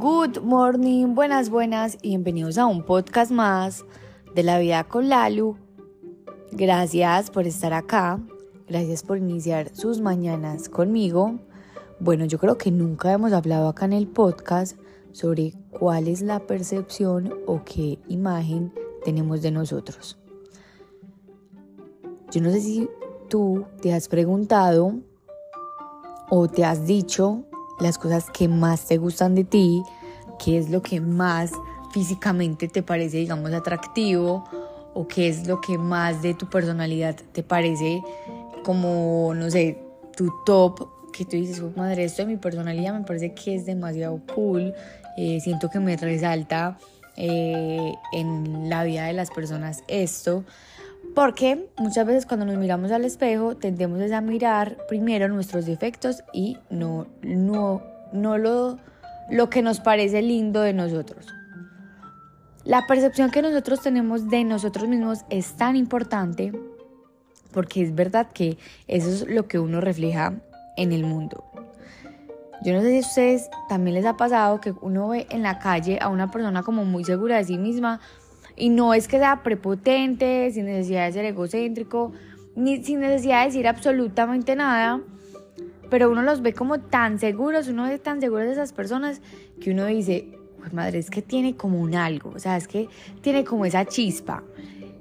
Good morning, buenas, buenas y bienvenidos a un podcast más de la vida con Lalu. Gracias por estar acá, gracias por iniciar sus mañanas conmigo. Bueno, yo creo que nunca hemos hablado acá en el podcast sobre cuál es la percepción o qué imagen tenemos de nosotros. Yo no sé si tú te has preguntado o te has dicho las cosas que más te gustan de ti, qué es lo que más físicamente te parece, digamos, atractivo o qué es lo que más de tu personalidad te parece como, no sé, tu top, que tú dices, oh, madre, esto de mi personalidad me parece que es demasiado cool, eh, siento que me resalta eh, en la vida de las personas esto. Porque muchas veces cuando nos miramos al espejo tendemos a mirar primero nuestros defectos y no, no, no lo, lo que nos parece lindo de nosotros. La percepción que nosotros tenemos de nosotros mismos es tan importante porque es verdad que eso es lo que uno refleja en el mundo. Yo no sé si a ustedes también les ha pasado que uno ve en la calle a una persona como muy segura de sí misma, y no es que sea prepotente, sin necesidad de ser egocéntrico, ni sin necesidad de decir absolutamente nada, pero uno los ve como tan seguros, uno ve tan seguro de esas personas que uno dice, pues madre, es que tiene como un algo, o sea, es que tiene como esa chispa.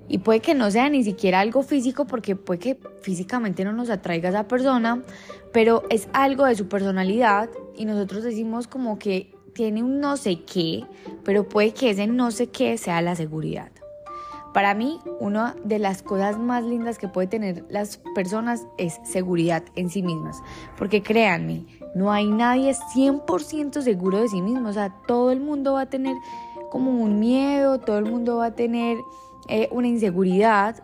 Y puede que no sea ni siquiera algo físico, porque puede que físicamente no nos atraiga esa persona, pero es algo de su personalidad y nosotros decimos como que tiene un no sé qué, pero puede que ese no sé qué sea la seguridad. Para mí, una de las cosas más lindas que puede tener las personas es seguridad en sí mismas. Porque créanme, no hay nadie 100% seguro de sí mismo. O sea, todo el mundo va a tener como un miedo, todo el mundo va a tener eh, una inseguridad.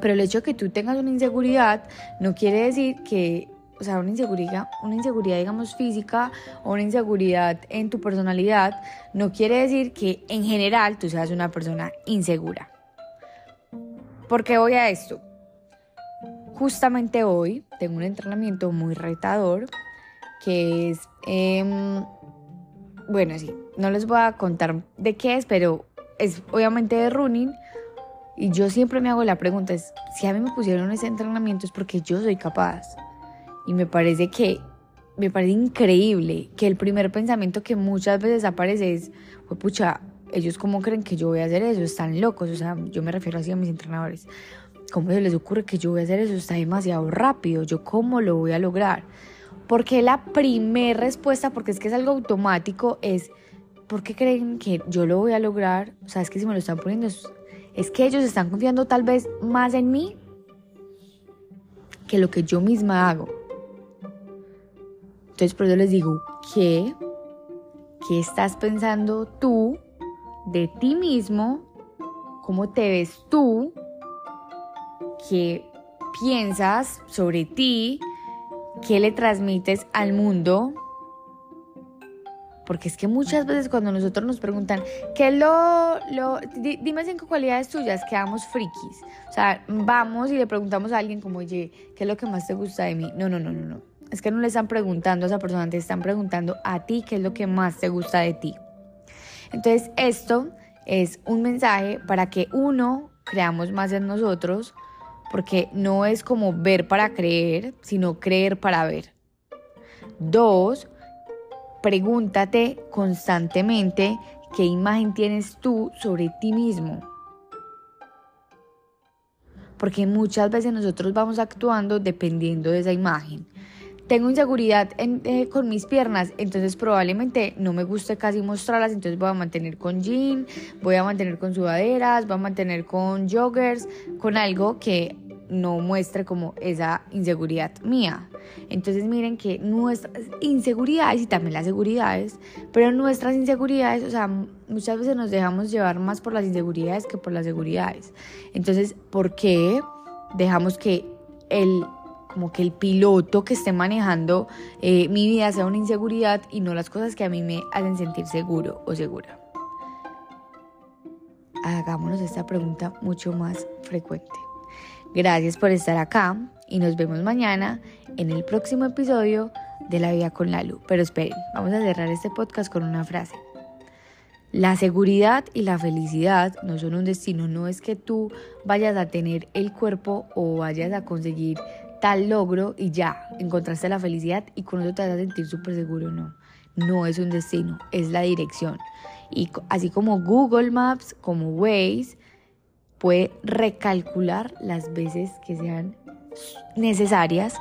Pero el hecho de que tú tengas una inseguridad no quiere decir que o sea, una inseguridad, una inseguridad, digamos, física o una inseguridad en tu personalidad, no quiere decir que en general tú seas una persona insegura. ¿Por qué voy a esto? Justamente hoy tengo un entrenamiento muy retador que es, em, bueno, sí, no les voy a contar de qué es, pero es obviamente de running. Y yo siempre me hago la pregunta, es, si a mí me pusieron ese entrenamiento es porque yo soy capaz. Y me parece que, me parece increíble que el primer pensamiento que muchas veces aparece es, pucha, ellos cómo creen que yo voy a hacer eso, están locos, o sea, yo me refiero así a mis entrenadores. ¿Cómo se les ocurre que yo voy a hacer eso? Está demasiado rápido, yo cómo lo voy a lograr. Porque la primera respuesta, porque es que es algo automático, es, ¿por qué creen que yo lo voy a lograr? O sea, es que si me lo están poniendo, es, es que ellos están confiando tal vez más en mí que lo que yo misma hago. Entonces por eso les digo, ¿qué? ¿Qué estás pensando tú de ti mismo? ¿Cómo te ves tú? ¿Qué piensas sobre ti? ¿Qué le transmites al mundo? Porque es que muchas veces cuando nosotros nos preguntan, ¿qué lo, lo, dime cinco cualidades tuyas, quedamos frikis. O sea, vamos y le preguntamos a alguien como, oye, ¿qué es lo que más te gusta de mí? No, no, no, no, no. Es que no le están preguntando a esa persona, te están preguntando a ti qué es lo que más te gusta de ti. Entonces, esto es un mensaje para que uno creamos más en nosotros, porque no es como ver para creer, sino creer para ver. Dos, pregúntate constantemente qué imagen tienes tú sobre ti mismo. Porque muchas veces nosotros vamos actuando dependiendo de esa imagen tengo inseguridad eh, con mis piernas, entonces probablemente no me guste casi mostrarlas, entonces voy a mantener con jean, voy a mantener con sudaderas, voy a mantener con joggers, con algo que no muestre como esa inseguridad mía. Entonces miren que nuestras inseguridades y también las seguridades, pero nuestras inseguridades, o sea, muchas veces nos dejamos llevar más por las inseguridades que por las seguridades. Entonces, ¿por qué dejamos que el como que el piloto que esté manejando eh, mi vida sea una inseguridad y no las cosas que a mí me hacen sentir seguro o segura. Hagámonos esta pregunta mucho más frecuente. Gracias por estar acá y nos vemos mañana en el próximo episodio de la vida con la luz. Pero esperen, vamos a cerrar este podcast con una frase. La seguridad y la felicidad no son un destino, no es que tú vayas a tener el cuerpo o vayas a conseguir tal logro y ya encontraste la felicidad y con eso te vas a sentir súper seguro, no. No es un destino, es la dirección. Y así como Google Maps, como Waze, puede recalcular las veces que sean necesarias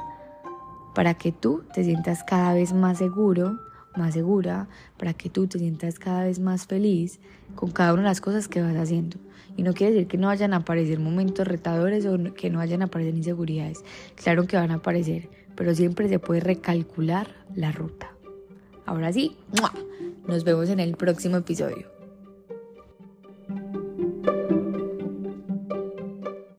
para que tú te sientas cada vez más seguro, más segura, para que tú te sientas cada vez más feliz con cada una de las cosas que vas haciendo. Y no quiere decir que no vayan a aparecer momentos retadores o que no vayan a aparecer inseguridades. Claro que van a aparecer, pero siempre se puede recalcular la ruta. Ahora sí, nos vemos en el próximo episodio.